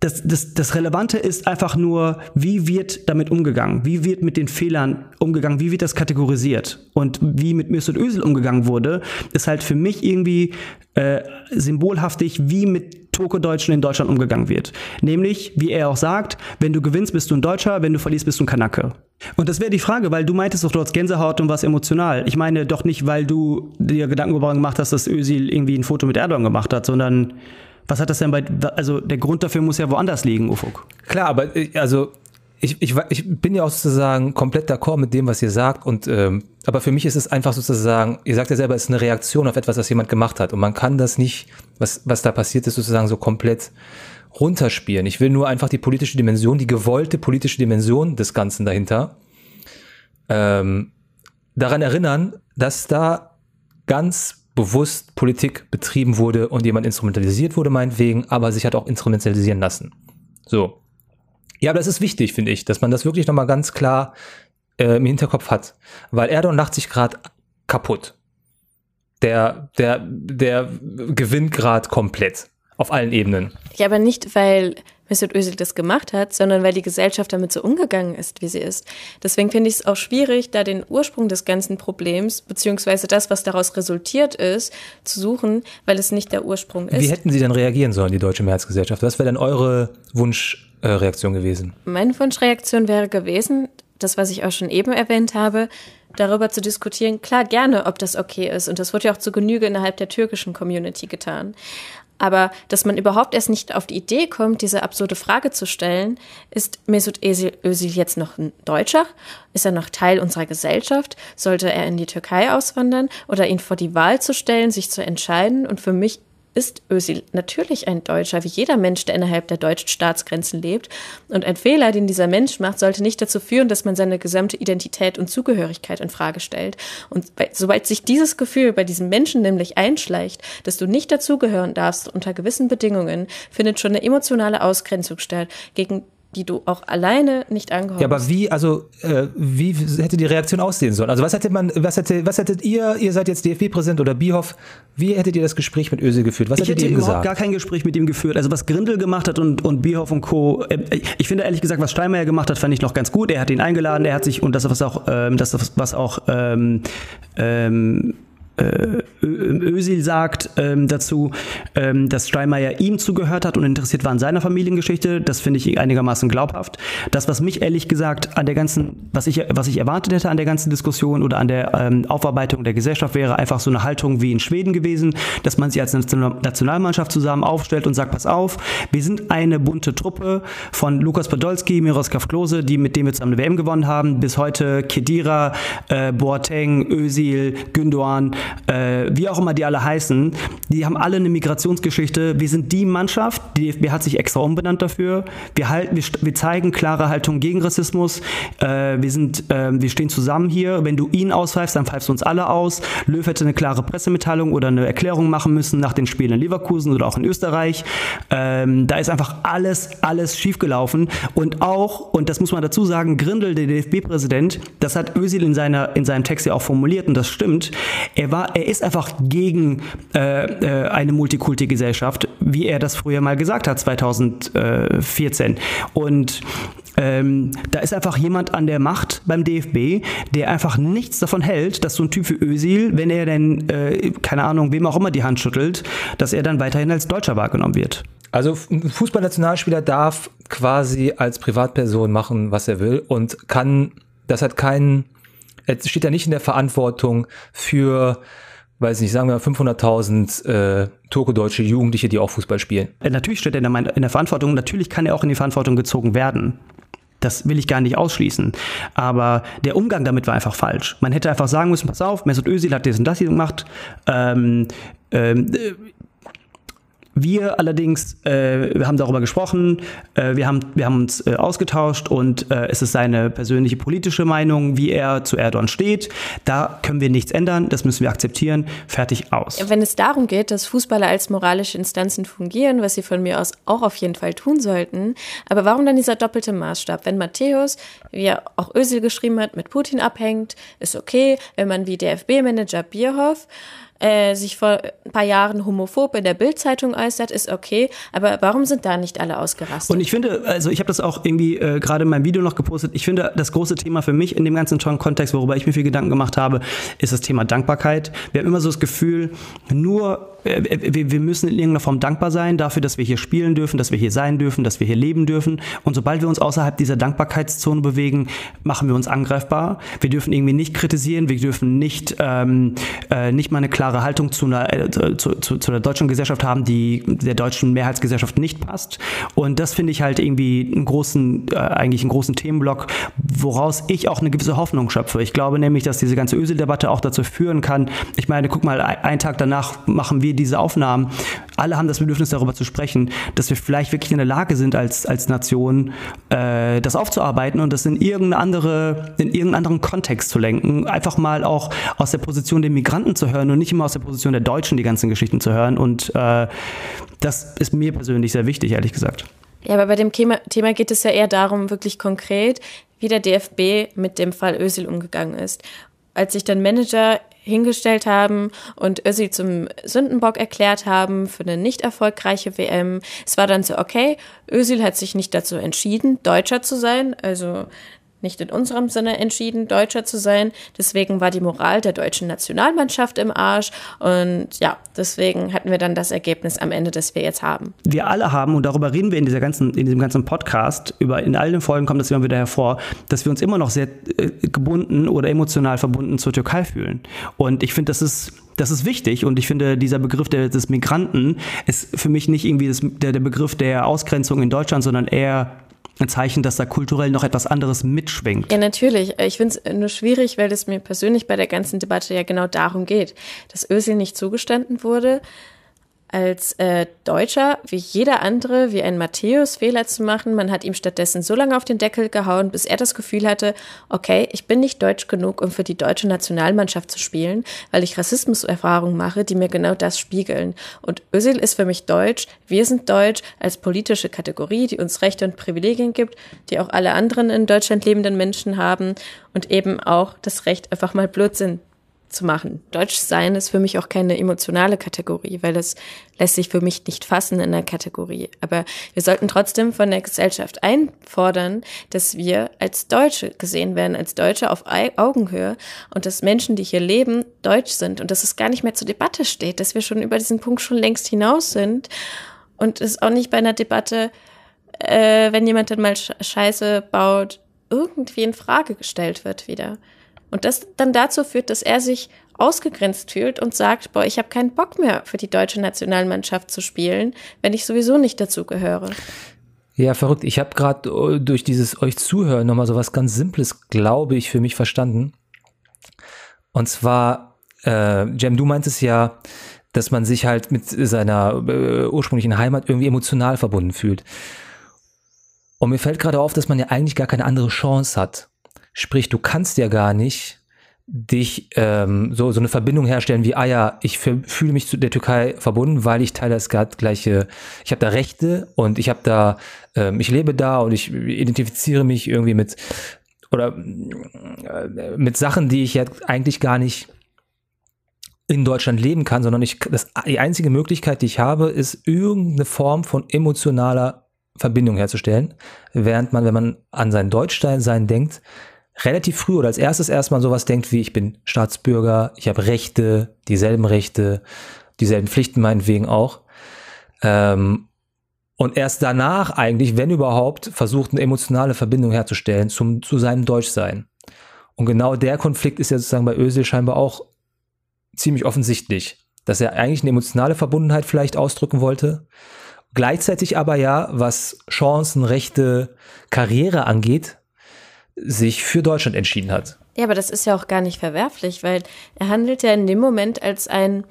B: das, das, das Relevante ist einfach nur, wie wird damit umgegangen? Wie wird mit den Fehlern umgegangen? Wie wird das kategorisiert? Und wie mit Mesut Özil umgegangen wurde, ist halt für mich irgendwie äh, symbolhaftig, wie mit Toko-Deutschen in Deutschland umgegangen wird. Nämlich, wie er auch sagt, wenn du gewinnst, bist du ein Deutscher, wenn du verlierst, bist du ein Kanake. Und das wäre die Frage, weil du meintest doch, du hast Gänsehaut und warst emotional. Ich meine doch nicht, weil du dir Gedanken gemacht hast, dass Özil irgendwie ein Foto mit Erdogan gemacht hat, sondern was hat das denn bei, also der Grund dafür muss ja woanders liegen, Ufuk.
A: Klar, aber äh, also ich, ich, ich bin ja auch sozusagen komplett d'accord mit dem, was ihr sagt. Und ähm, aber für mich ist es einfach sozusagen, ihr sagt ja selber, es ist eine Reaktion auf etwas, was jemand gemacht hat. Und man kann das nicht, was, was da passiert ist, sozusagen so komplett runterspielen. Ich will nur einfach die politische Dimension, die gewollte politische Dimension des Ganzen dahinter, ähm, daran erinnern, dass da ganz bewusst Politik betrieben wurde und jemand instrumentalisiert wurde, meinetwegen, aber sich hat auch instrumentalisieren lassen. So. Ja, aber das ist wichtig, finde ich, dass man das wirklich nochmal ganz klar äh, im Hinterkopf hat. Weil Erdogan lacht sich gerade kaputt. Der, der, der gewinnt gerade komplett. Auf allen Ebenen.
C: Ja, aber nicht, weil Mesut Özil das gemacht hat, sondern weil die Gesellschaft damit so umgegangen ist, wie sie ist. Deswegen finde ich es auch schwierig, da den Ursprung des ganzen Problems, beziehungsweise das, was daraus resultiert ist, zu suchen, weil es nicht der Ursprung ist.
A: Wie hätten Sie denn reagieren sollen, die Deutsche Mehrheitsgesellschaft? Was wäre denn eure Wunschreaktion gewesen?
C: Meine Wunschreaktion wäre gewesen, das, was ich auch schon eben erwähnt habe, darüber zu diskutieren, klar gerne, ob das okay ist. Und das wird ja auch zu Genüge innerhalb der türkischen Community getan. Aber dass man überhaupt erst nicht auf die Idee kommt, diese absurde Frage zu stellen, ist Mesut Özil jetzt noch ein Deutscher? Ist er noch Teil unserer Gesellschaft? Sollte er in die Türkei auswandern? Oder ihn vor die Wahl zu stellen, sich zu entscheiden? Und für mich ist Özil natürlich ein Deutscher, wie jeder Mensch, der innerhalb der deutschen Staatsgrenzen lebt. Und ein Fehler, den dieser Mensch macht, sollte nicht dazu führen, dass man seine gesamte Identität und Zugehörigkeit in Frage stellt. Und sobald sich dieses Gefühl bei diesem Menschen nämlich einschleicht, dass du nicht dazugehören darfst unter gewissen Bedingungen, findet schon eine emotionale Ausgrenzung statt gegen die du auch alleine nicht angehörst.
A: Ja, aber wie, also äh, wie hätte die Reaktion aussehen sollen? Also was hätte man, was hätte, was hättet ihr, ihr seid jetzt DFB-Präsident oder Bierhoff, wie hättet ihr das Gespräch mit Öse geführt? Was
B: ich
A: hättet
B: hätte
A: ihr ihm
B: überhaupt
A: gesagt?
B: gar kein Gespräch mit ihm geführt. Also was Grindel gemacht hat und, und Bierhoff und Co. Äh, ich finde ehrlich gesagt, was Steinmeier gemacht hat, fand ich noch ganz gut. Er hat ihn eingeladen, er hat sich, und das was auch, ähm, das was auch ähm, ähm, äh, Özil sagt ähm, dazu, ähm, dass Steinmeier ihm zugehört hat und interessiert war an seiner Familiengeschichte. Das finde ich einigermaßen glaubhaft. Das, was mich ehrlich gesagt an der ganzen, was ich, was ich erwartet hätte an der ganzen Diskussion oder an der ähm, Aufarbeitung der Gesellschaft, wäre einfach so eine Haltung wie in Schweden gewesen, dass man sich als Nationalmannschaft zusammen aufstellt und sagt, pass auf, wir sind eine bunte Truppe von Lukas Podolski, Miroslav Klose, die mit dem wir zusammen eine WM gewonnen haben, bis heute Kedira, äh, Boateng, Özil, Gündoğan, äh, wie auch immer die alle heißen, die haben alle eine Migrationsgeschichte. Wir sind die Mannschaft, die DFB hat sich extra umbenannt dafür. Wir, halten, wir, wir zeigen klare Haltung gegen Rassismus. Äh, wir, sind, äh, wir stehen zusammen hier. Wenn du ihn auspfeifst, dann pfeifst du uns alle aus. Löw hätte eine klare Pressemitteilung oder eine Erklärung machen müssen nach den Spielen in Leverkusen oder auch in Österreich. Ähm, da ist einfach alles, alles schiefgelaufen. Und auch, und das muss man dazu sagen, Grindel, der DFB-Präsident, das hat Özil in, seiner, in seinem Text ja auch formuliert und das stimmt. Er war, er ist einfach gegen äh, äh, eine Multikulti-Gesellschaft, wie er das früher mal gesagt hat, 2014. Und ähm, da ist einfach jemand an der Macht beim DFB, der einfach nichts davon hält, dass so ein Typ wie Özil, wenn er denn, äh, keine Ahnung, wem auch immer die Hand schüttelt, dass er dann weiterhin als Deutscher wahrgenommen wird.
A: Also ein Fußballnationalspieler darf quasi als Privatperson machen, was er will und kann, das hat keinen, er steht ja nicht in der Verantwortung für, weiß nicht, sagen wir 500.000 äh, turko-deutsche Jugendliche, die auch Fußball spielen.
B: Äh, Natürlich steht er in der, Verantwortung, natürlich kann er auch in die Verantwortung gezogen werden. Das will ich gar nicht ausschließen. Aber der Umgang damit war einfach falsch. Man hätte einfach sagen müssen, pass auf, Mesut Özil hat das und das hier gemacht. Ähm, ähm, äh, wir allerdings, äh, wir haben darüber gesprochen, äh, wir, haben, wir haben uns äh, ausgetauscht und äh, es ist seine persönliche politische Meinung, wie er zu Erdogan steht. Da können wir nichts ändern, das müssen wir akzeptieren. Fertig aus.
C: Wenn es darum geht, dass Fußballer als moralische Instanzen fungieren, was sie von mir aus auch auf jeden Fall tun sollten, aber warum dann dieser doppelte Maßstab? Wenn Matthäus, wie er auch Özil geschrieben hat, mit Putin abhängt, ist okay. Wenn man wie DFB-Manager Bierhoff äh, sich vor ein paar Jahren homophob in der Bildzeitung äußert, ist okay. Aber warum sind da nicht alle ausgerastet?
B: Und ich finde, also ich habe das auch irgendwie äh, gerade in meinem Video noch gepostet. Ich finde, das große Thema für mich in dem ganzen Kontext, worüber ich mir viel Gedanken gemacht habe, ist das Thema Dankbarkeit. Wir haben immer so das Gefühl, nur wir, wir müssen in irgendeiner Form dankbar sein dafür, dass wir hier spielen dürfen, dass wir hier sein dürfen, dass wir hier leben dürfen. Und sobald wir uns außerhalb dieser Dankbarkeitszone bewegen, machen wir uns angreifbar. Wir dürfen irgendwie nicht kritisieren, wir dürfen nicht, ähm, äh, nicht mal eine klare Haltung zu einer äh, zu, zu, zu der deutschen Gesellschaft haben, die der deutschen Mehrheitsgesellschaft nicht passt. Und das finde ich halt irgendwie einen großen, äh, eigentlich einen großen Themenblock, woraus ich auch eine gewisse Hoffnung schöpfe. Ich glaube nämlich, dass diese ganze Ösel-Debatte auch dazu führen kann. Ich meine, guck mal, einen Tag danach machen wir diese Aufnahmen. Alle haben das Bedürfnis, darüber zu sprechen, dass wir vielleicht wirklich in der Lage sind, als, als Nation äh, das aufzuarbeiten und das in irgendeine andere, in irgendeinen anderen Kontext zu lenken. Einfach mal auch aus der Position der Migranten zu hören und nicht immer aus der Position der Deutschen die ganzen Geschichten zu hören. Und äh, das ist mir persönlich sehr wichtig, ehrlich gesagt.
C: Ja, aber bei dem Thema, Thema geht es ja eher darum, wirklich konkret, wie der DFB mit dem Fall Özil umgegangen ist. Als sich dann Manager hingestellt haben und Özil zum Sündenbock erklärt haben für eine nicht erfolgreiche WM. Es war dann so, okay, Özil hat sich nicht dazu entschieden, Deutscher zu sein, also nicht in unserem Sinne entschieden, Deutscher zu sein. Deswegen war die Moral der deutschen Nationalmannschaft im Arsch. Und ja, deswegen hatten wir dann das Ergebnis am Ende, das wir jetzt haben.
B: Wir alle haben, und darüber reden wir in, dieser ganzen, in diesem ganzen Podcast, über, in allen Folgen kommt das immer wieder hervor, dass wir uns immer noch sehr äh, gebunden oder emotional verbunden zur Türkei fühlen. Und ich finde, das ist das ist wichtig und ich finde, dieser Begriff des Migranten ist für mich nicht irgendwie das, der, der Begriff der Ausgrenzung in Deutschland, sondern eher ein Zeichen, dass da kulturell noch etwas anderes mitschwingt.
C: Ja, natürlich. Ich finde es nur schwierig, weil es mir persönlich bei der ganzen Debatte ja genau darum geht, dass Özil nicht zugestanden wurde. Als äh, Deutscher wie jeder andere, wie ein Matthäus Fehler zu machen. Man hat ihm stattdessen so lange auf den Deckel gehauen, bis er das Gefühl hatte, okay, ich bin nicht deutsch genug, um für die deutsche Nationalmannschaft zu spielen, weil ich Rassismuserfahrungen mache, die mir genau das spiegeln. Und Özil ist für mich deutsch, wir sind deutsch als politische Kategorie, die uns Rechte und Privilegien gibt, die auch alle anderen in Deutschland lebenden Menschen haben und eben auch das Recht, einfach mal Blödsinn zu machen. Deutsch sein ist für mich auch keine emotionale Kategorie, weil das lässt sich für mich nicht fassen in der Kategorie. Aber wir sollten trotzdem von der Gesellschaft einfordern, dass wir als Deutsche gesehen werden, als Deutsche auf Augenhöhe und dass Menschen, die hier leben, deutsch sind und dass es gar nicht mehr zur Debatte steht, dass wir schon über diesen Punkt schon längst hinaus sind und es auch nicht bei einer Debatte, äh, wenn jemand dann mal Scheiße baut, irgendwie in Frage gestellt wird wieder. Und das dann dazu führt, dass er sich ausgegrenzt fühlt und sagt, boah, ich habe keinen Bock mehr für die deutsche Nationalmannschaft zu spielen, wenn ich sowieso nicht dazu gehöre.
A: Ja, verrückt. Ich habe gerade äh, durch dieses euch zuhören nochmal so was ganz Simples, glaube ich, für mich verstanden. Und zwar, äh, Jem, du meintest ja, dass man sich halt mit seiner äh, ursprünglichen Heimat irgendwie emotional verbunden fühlt. Und mir fällt gerade auf, dass man ja eigentlich gar keine andere Chance hat. Sprich, du kannst ja gar nicht dich ähm, so, so eine Verbindung herstellen wie, ah ja, ich fühle mich zu der Türkei verbunden, weil ich teile das gleiche, ich habe da Rechte und ich habe da, ähm, ich lebe da und ich identifiziere mich irgendwie mit oder äh, mit Sachen, die ich ja eigentlich gar nicht in Deutschland leben kann, sondern ich, das, die einzige Möglichkeit, die ich habe, ist irgendeine Form von emotionaler Verbindung herzustellen, während man, wenn man an sein Deutschsein denkt, relativ früh oder als erstes erstmal sowas denkt wie, ich bin Staatsbürger, ich habe Rechte, dieselben Rechte, dieselben Pflichten meinetwegen auch. Ähm, und erst danach eigentlich, wenn überhaupt, versucht eine emotionale Verbindung herzustellen zum, zu seinem Deutschsein. Und genau der Konflikt ist ja sozusagen bei Özil scheinbar auch ziemlich offensichtlich, dass er eigentlich eine emotionale Verbundenheit vielleicht ausdrücken wollte, gleichzeitig aber ja, was Chancen, Rechte, Karriere angeht, sich für Deutschland entschieden hat.
C: Ja, aber das ist ja auch gar nicht verwerflich, weil er handelt ja in dem Moment als ein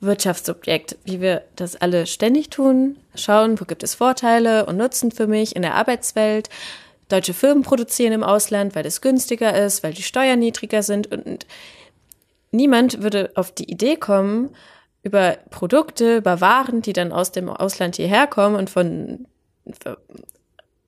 C: Wirtschaftsobjekt, wie wir das alle ständig tun, schauen, wo gibt es Vorteile und Nutzen für mich in der Arbeitswelt. Deutsche Firmen produzieren im Ausland, weil es günstiger ist, weil die Steuern niedriger sind und niemand würde auf die Idee kommen, über Produkte, über Waren, die dann aus dem Ausland hierher kommen und von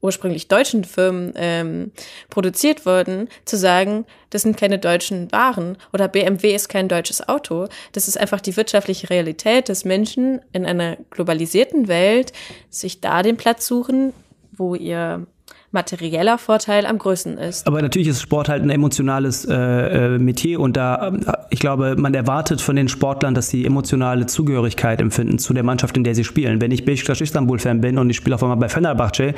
C: ursprünglich deutschen Firmen ähm, produziert wurden, zu sagen, das sind keine deutschen Waren oder BMW ist kein deutsches Auto. Das ist einfach die wirtschaftliche Realität, dass Menschen in einer globalisierten Welt sich da den Platz suchen, wo ihr materieller Vorteil am größten ist.
B: Aber natürlich ist Sport halt ein emotionales äh, äh Metier und da, äh, ich glaube, man erwartet von den Sportlern, dass sie emotionale Zugehörigkeit empfinden zu der Mannschaft, in der sie spielen. Wenn ich Beşiktaş Istanbul-Fan bin und ich spiele auf einmal bei Fenerbahce,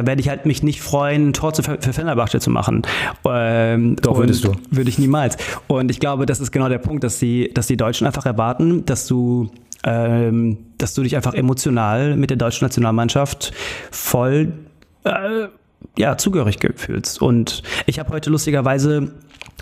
B: da werde ich halt mich nicht freuen, ein Tor für, für Fenerbahce zu machen.
A: Ähm, Doch, würdest du.
B: Würde ich niemals. Und ich glaube, das ist genau der Punkt, dass die, dass die Deutschen einfach erwarten, dass du ähm, dass du dich einfach emotional mit der deutschen Nationalmannschaft voll äh, ja, zugehörig fühlst. Und ich habe heute lustigerweise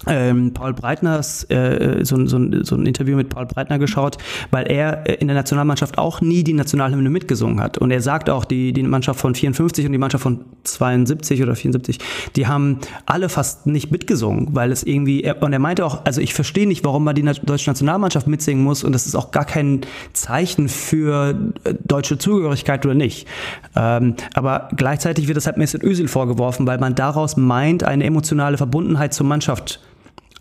B: ähm, Paul Breitners, äh, so, so, so, ein Interview mit Paul Breitner geschaut, weil er äh, in der Nationalmannschaft auch nie die Nationalhymne mitgesungen hat. Und er sagt auch, die, die Mannschaft von 54 und die Mannschaft von 72 oder 74, die haben alle fast nicht mitgesungen, weil es irgendwie, er, und er meinte auch, also ich verstehe nicht, warum man die deutsche Nationalmannschaft mitsingen muss und das ist auch gar kein Zeichen für äh, deutsche Zugehörigkeit oder nicht. Ähm, aber gleichzeitig wird das halt Mesut Özil vorgeworfen, weil man daraus meint, eine emotionale Verbundenheit zur Mannschaft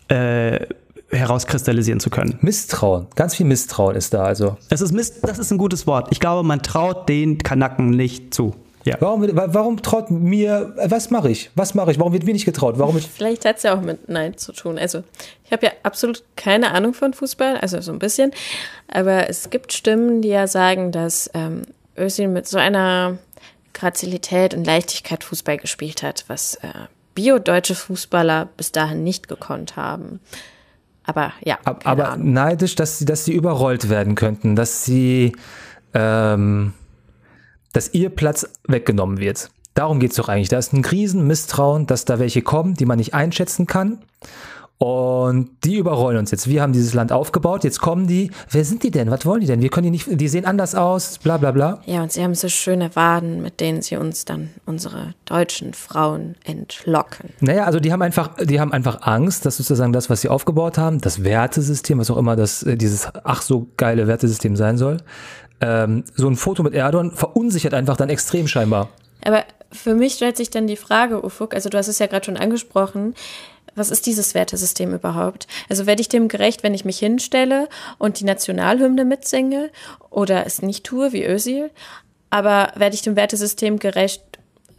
B: äh, herauskristallisieren zu können.
A: Misstrauen, ganz viel Misstrauen ist da also.
B: Es ist Mist, das ist ein gutes Wort. Ich glaube, man traut den Kanaken nicht zu.
A: Ja. Warum, warum traut mir, was mache ich? Was mache ich? Warum wird mir nicht getraut? Warum
C: Vielleicht hat es ja auch mit Nein zu tun. Also, ich habe ja absolut keine Ahnung von Fußball, also so ein bisschen. Aber es gibt Stimmen, die ja sagen, dass ähm, Özil mit so einer Grazilität und Leichtigkeit Fußball gespielt hat, was äh, bio-deutsche Fußballer bis dahin nicht gekonnt haben. Aber ja.
A: Aber Ahnung. neidisch, dass sie, dass sie überrollt werden könnten, dass sie, ähm, dass ihr Platz weggenommen wird. Darum geht es doch eigentlich. Da ist ein Riesenmisstrauen, dass da welche kommen, die man nicht einschätzen kann. Und die überrollen uns jetzt. Wir haben dieses Land aufgebaut, jetzt kommen die. Wer sind die denn? Was wollen die denn? Wir können die nicht, die sehen anders aus, bla bla bla.
C: Ja, und sie haben so schöne Waden, mit denen sie uns dann unsere deutschen Frauen entlocken.
A: Naja, also die haben einfach, die haben einfach Angst, dass sozusagen das, was sie aufgebaut haben, das Wertesystem, was auch immer das, äh, dieses ach so geile Wertesystem sein soll, ähm, so ein Foto mit Erdogan verunsichert einfach dann extrem scheinbar.
C: Aber für mich stellt sich dann die Frage, Ufuk, also du hast es ja gerade schon angesprochen, was ist dieses Wertesystem überhaupt? Also werde ich dem gerecht, wenn ich mich hinstelle und die Nationalhymne mitsinge oder es nicht tue wie Özil? Aber werde ich dem Wertesystem gerecht,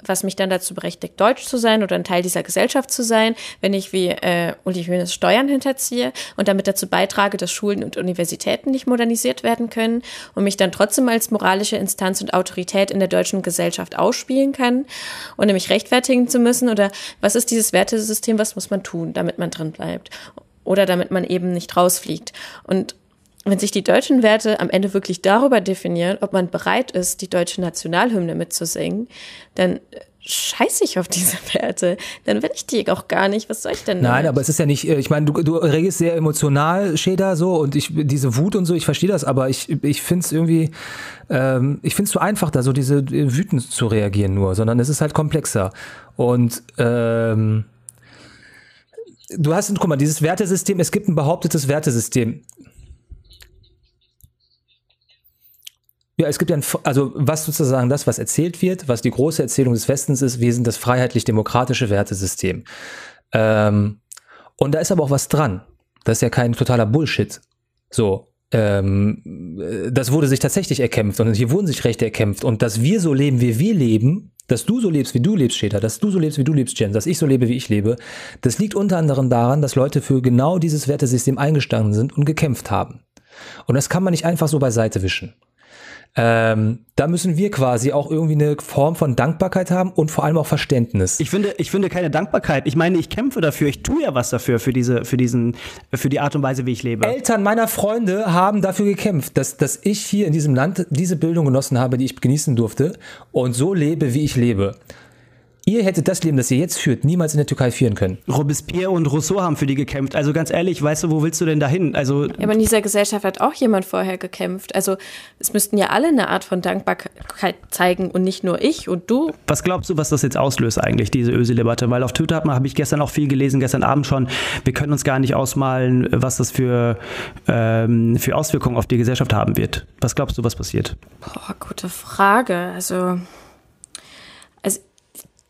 C: was mich dann dazu berechtigt, deutsch zu sein oder ein Teil dieser Gesellschaft zu sein, wenn ich wie äh, Uli Hoeneß Steuern hinterziehe und damit dazu beitrage, dass Schulen und Universitäten nicht modernisiert werden können und mich dann trotzdem als moralische Instanz und Autorität in der deutschen Gesellschaft ausspielen kann, ohne mich rechtfertigen zu müssen? Oder was ist dieses Wertesystem, was muss man tun, damit man drin bleibt? Oder damit man eben nicht rausfliegt? Und wenn sich die deutschen Werte am Ende wirklich darüber definieren, ob man bereit ist, die deutsche Nationalhymne mitzusingen, dann scheiße ich auf diese Werte. Dann will ich die auch gar nicht. Was soll ich denn?
A: Nein,
C: damit?
A: aber es ist ja nicht, äh, ich meine, du, du regst sehr emotional, Schäder, so, und ich, diese Wut und so, ich verstehe das, aber ich, ich finde es irgendwie, ähm, ich finde es zu einfach, da so diese äh, wütend zu reagieren nur, sondern es ist halt komplexer. Und, ähm, du hast, guck mal, dieses Wertesystem, es gibt ein behauptetes Wertesystem. Ja, es gibt ja ein, also was sozusagen das, was erzählt wird, was die große Erzählung des Westens ist, wir sind das freiheitlich-demokratische Wertesystem. Ähm, und da ist aber auch was dran. Das ist ja kein totaler Bullshit. So, ähm, das wurde sich tatsächlich erkämpft und hier wurden sich Rechte erkämpft. Und dass wir so leben, wie wir leben, dass du so lebst, wie du lebst, Schäder, dass du so lebst, wie du lebst, Jen, dass ich so lebe, wie ich lebe, das liegt unter anderem daran, dass Leute für genau dieses Wertesystem eingestanden sind und gekämpft haben. Und das kann man nicht einfach so beiseite wischen. Ähm, da müssen wir quasi auch irgendwie eine Form von Dankbarkeit haben und vor allem auch Verständnis.
B: Ich finde, ich finde keine Dankbarkeit. Ich meine, ich kämpfe dafür. Ich tue ja was dafür, für diese, für diesen, für die Art und Weise, wie ich lebe.
A: Eltern meiner Freunde haben dafür gekämpft, dass, dass ich hier in diesem Land diese Bildung genossen habe, die ich genießen durfte und so lebe, wie ich lebe. Ihr hättet das Leben, das ihr jetzt führt, niemals in der Türkei führen können.
B: Robespierre und Rousseau haben für die gekämpft. Also ganz ehrlich, weißt du, wo willst du denn dahin? Also
C: ja, aber in dieser Gesellschaft hat auch jemand vorher gekämpft. Also es müssten ja alle eine Art von Dankbarkeit zeigen und nicht nur ich und du.
B: Was glaubst du, was das jetzt auslöst eigentlich, diese Ösi-Debatte? Weil auf Twitter habe ich gestern auch viel gelesen, gestern Abend schon. Wir können uns gar nicht ausmalen, was das für, ähm, für Auswirkungen auf die Gesellschaft haben wird. Was glaubst du, was passiert?
C: Boah, gute Frage. Also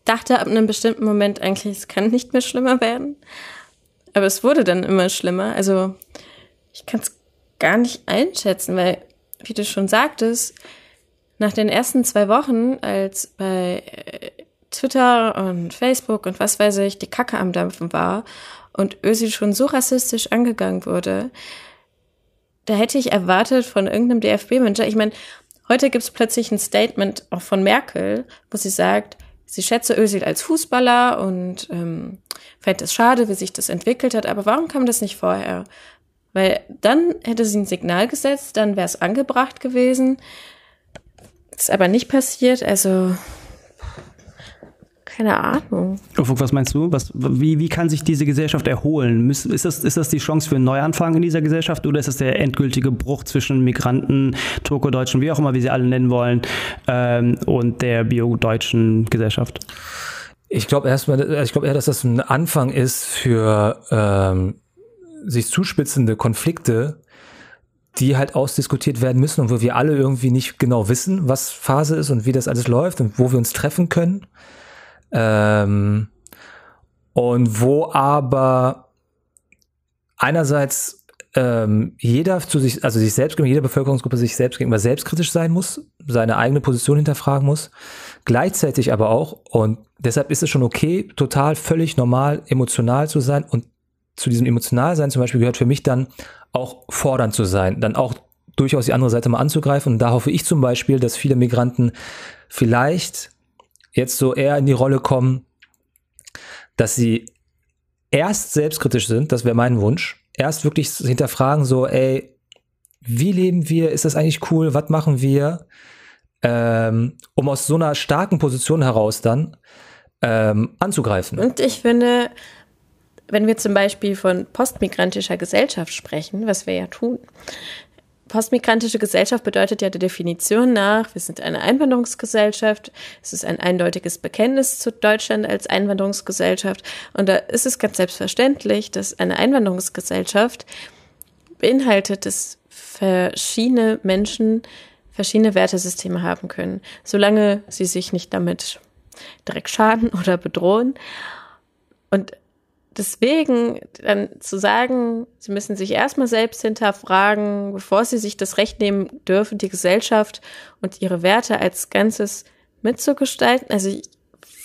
C: dachte ab einem bestimmten Moment eigentlich, es kann nicht mehr schlimmer werden. Aber es wurde dann immer schlimmer. Also ich kann es gar nicht einschätzen, weil, wie du schon sagtest, nach den ersten zwei Wochen, als bei äh, Twitter und Facebook und was weiß ich, die Kacke am Dampfen war und Ösi schon so rassistisch angegangen wurde, da hätte ich erwartet von irgendeinem DFB-Manager, ich meine, heute gibt es plötzlich ein Statement auch von Merkel, wo sie sagt, sie schätze Özil als Fußballer und ähm, fände es schade, wie sich das entwickelt hat. Aber warum kam das nicht vorher? Weil dann hätte sie ein Signal gesetzt, dann wäre es angebracht gewesen. Ist aber nicht passiert. Also keine Ahnung.
B: Was meinst du? Was, wie, wie kann sich diese Gesellschaft erholen? Ist das, ist das die Chance für einen Neuanfang in dieser Gesellschaft oder ist das der endgültige Bruch zwischen Migranten, Turko-Deutschen, wie auch immer, wie sie alle nennen wollen, ähm, und der bio-deutschen Gesellschaft?
A: Ich glaube erstmal, ich glaube eher, dass das ein Anfang ist für ähm, sich zuspitzende Konflikte, die halt ausdiskutiert werden müssen und wo wir alle irgendwie nicht genau wissen, was Phase ist und wie das alles läuft und wo wir uns treffen können. Ähm, und wo aber einerseits ähm, jeder zu sich, also sich selbst, jede Bevölkerungsgruppe sich selbst gegenüber selbstkritisch sein muss, seine eigene Position hinterfragen muss, gleichzeitig aber auch, und deshalb ist es schon okay, total völlig normal emotional zu sein und zu diesem Emotionalsein zum Beispiel gehört für mich dann auch fordernd zu sein, dann auch durchaus die andere Seite mal anzugreifen. Und da hoffe ich zum Beispiel, dass viele Migranten vielleicht jetzt so eher in die Rolle kommen, dass sie erst selbstkritisch sind, das wäre mein Wunsch, erst wirklich hinterfragen, so, ey, wie leben wir, ist das eigentlich cool, was machen wir, ähm, um aus so einer starken Position heraus dann ähm, anzugreifen.
C: Und ich finde, wenn wir zum Beispiel von postmigrantischer Gesellschaft sprechen, was wir ja tun, postmigrantische Gesellschaft bedeutet ja der Definition nach, wir sind eine Einwanderungsgesellschaft, es ist ein eindeutiges Bekenntnis zu Deutschland als Einwanderungsgesellschaft und da ist es ganz selbstverständlich, dass eine Einwanderungsgesellschaft beinhaltet, dass verschiedene Menschen verschiedene Wertesysteme haben können, solange sie sich nicht damit direkt schaden oder bedrohen. Und deswegen dann zu sagen, sie müssen sich erstmal selbst hinterfragen, bevor sie sich das Recht nehmen dürfen, die Gesellschaft und ihre Werte als Ganzes mitzugestalten. Also ich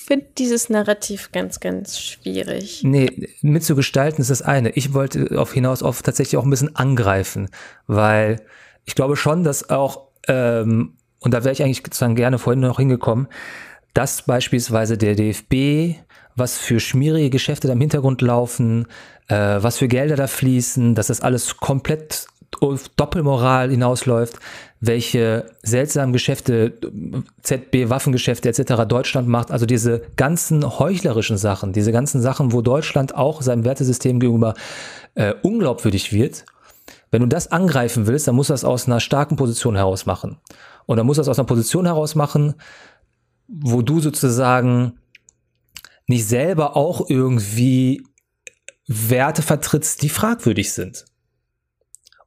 C: finde dieses Narrativ ganz, ganz schwierig.
A: Nee, mitzugestalten ist das eine. Ich wollte auf hinaus auf tatsächlich auch ein bisschen angreifen, weil ich glaube schon, dass auch, ähm, und da wäre ich eigentlich sozusagen gerne vorhin noch hingekommen, dass beispielsweise der DFB was für schmierige Geschäfte da im Hintergrund laufen, äh, was für Gelder da fließen, dass das alles komplett auf Doppelmoral hinausläuft, welche seltsamen Geschäfte, ZB, Waffengeschäfte etc. Deutschland macht, also diese ganzen heuchlerischen Sachen, diese ganzen Sachen, wo Deutschland auch seinem Wertesystem gegenüber äh, unglaubwürdig wird. Wenn du das angreifen willst, dann musst du das aus einer starken Position heraus machen. Und dann musst du das aus einer Position heraus machen, wo du sozusagen nicht selber auch irgendwie Werte vertrittst, die fragwürdig sind.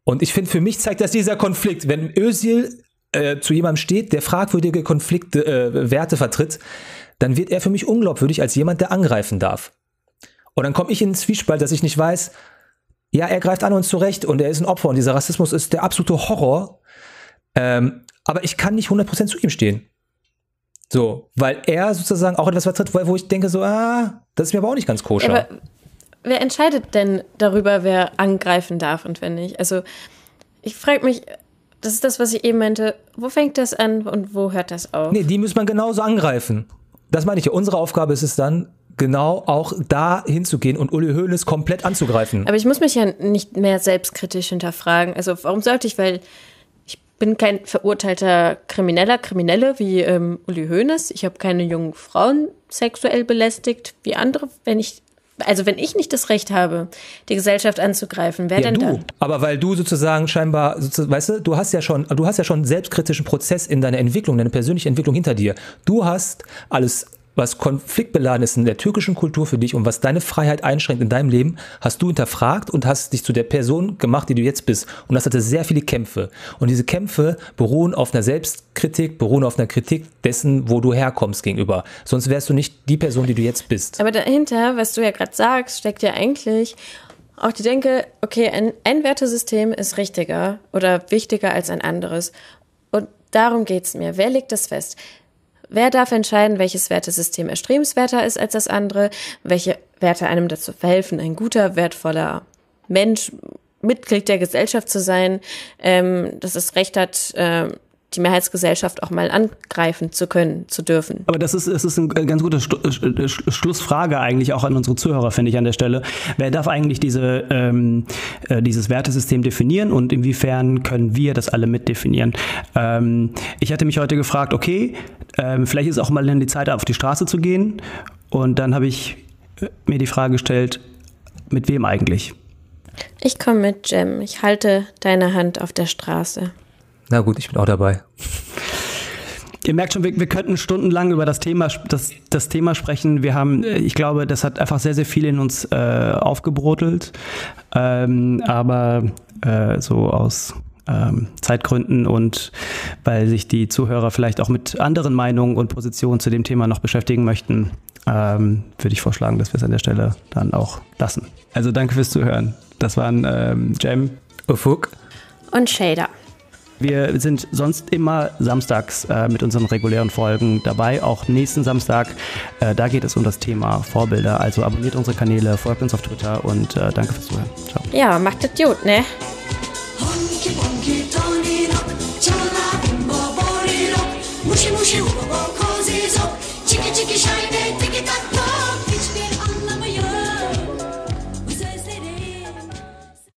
A: Und ich finde, für mich zeigt das dieser Konflikt, wenn Özil äh, zu jemandem steht, der fragwürdige Konflikte, äh, Werte vertritt, dann wird er für mich unglaubwürdig als jemand, der angreifen darf. Und dann komme ich in den Zwiespalt, dass ich nicht weiß, ja, er greift an uns zurecht und er ist ein Opfer und dieser Rassismus ist der absolute Horror. Ähm, aber ich kann nicht 100% zu ihm stehen. So, weil er sozusagen auch etwas vertritt, wo ich denke so, ah, das ist mir aber auch nicht ganz koscher. Aber
C: wer entscheidet denn darüber, wer angreifen darf und wer nicht? Also, ich frage mich, das ist das, was ich eben meinte, wo fängt das an und wo hört das auf?
A: Nee, die muss man genauso angreifen. Das meine ich ja. Unsere Aufgabe ist es dann, genau auch da hinzugehen und Uli Hoeneß komplett anzugreifen.
C: Aber ich muss mich ja nicht mehr selbstkritisch hinterfragen. Also warum sollte ich, weil bin kein verurteilter Krimineller, Kriminelle wie ähm, Uli Hoeneß. Ich habe keine jungen Frauen sexuell belästigt wie andere. Wenn ich also wenn ich nicht das Recht habe, die Gesellschaft anzugreifen, wer ja, denn
A: du.
C: dann?
A: Aber weil du sozusagen scheinbar, weißt du, du hast ja schon, du hast ja schon einen selbstkritischen Prozess in deiner Entwicklung, deine persönliche Entwicklung hinter dir. Du hast alles was konfliktbeladen ist in der türkischen Kultur für dich und was deine Freiheit einschränkt in deinem Leben, hast du hinterfragt und hast dich zu der Person gemacht, die du jetzt bist. Und das hatte sehr viele Kämpfe. Und diese Kämpfe beruhen auf einer Selbstkritik, beruhen auf einer Kritik dessen, wo du herkommst gegenüber. Sonst wärst du nicht die Person, die du jetzt bist.
C: Aber dahinter, was du ja gerade sagst, steckt ja eigentlich auch die Denke, okay, ein, ein Wertesystem ist richtiger oder wichtiger als ein anderes. Und darum geht's mir. Wer legt das fest? Wer darf entscheiden, welches Wertesystem erstrebenswerter ist als das andere, welche Werte einem dazu verhelfen, ein guter, wertvoller Mensch, Mitglied der Gesellschaft zu sein, ähm, dass es Recht hat, äh, die Mehrheitsgesellschaft auch mal angreifen zu können, zu dürfen.
B: Aber das ist, es ist eine ganz gute Schlussfrage eigentlich auch an unsere Zuhörer, finde ich an der Stelle. Wer darf eigentlich diese, ähm, äh, dieses Wertesystem definieren und inwiefern können wir das alle mitdefinieren? Ähm, ich hatte mich heute gefragt, okay, ähm, vielleicht ist auch mal die Zeit, auf die Straße zu gehen. Und dann habe ich äh, mir die Frage gestellt, mit wem eigentlich?
C: Ich komme mit Jem. Ich halte deine Hand auf der Straße.
A: Na gut, ich bin auch dabei.
B: Ihr merkt schon, wir, wir könnten stundenlang über das Thema, das, das Thema sprechen. Wir haben, äh, ich glaube, das hat einfach sehr, sehr viel in uns äh, aufgebrotelt. Ähm, aber äh, so aus ähm, Zeitgründen und weil sich die Zuhörer vielleicht auch mit anderen Meinungen und Positionen zu dem Thema noch beschäftigen möchten, ähm, würde ich vorschlagen, dass wir es an der Stelle dann auch lassen. Also danke fürs Zuhören. Das waren ähm, Jem,
A: Ufuk
C: und Shader.
B: Wir sind sonst immer samstags äh, mit unseren regulären Folgen dabei, auch nächsten Samstag. Äh, da geht es um das Thema Vorbilder. Also abonniert unsere Kanäle, folgt uns auf Twitter und äh, danke fürs Zuhören.
C: Ciao. Ja, macht das gut, ne?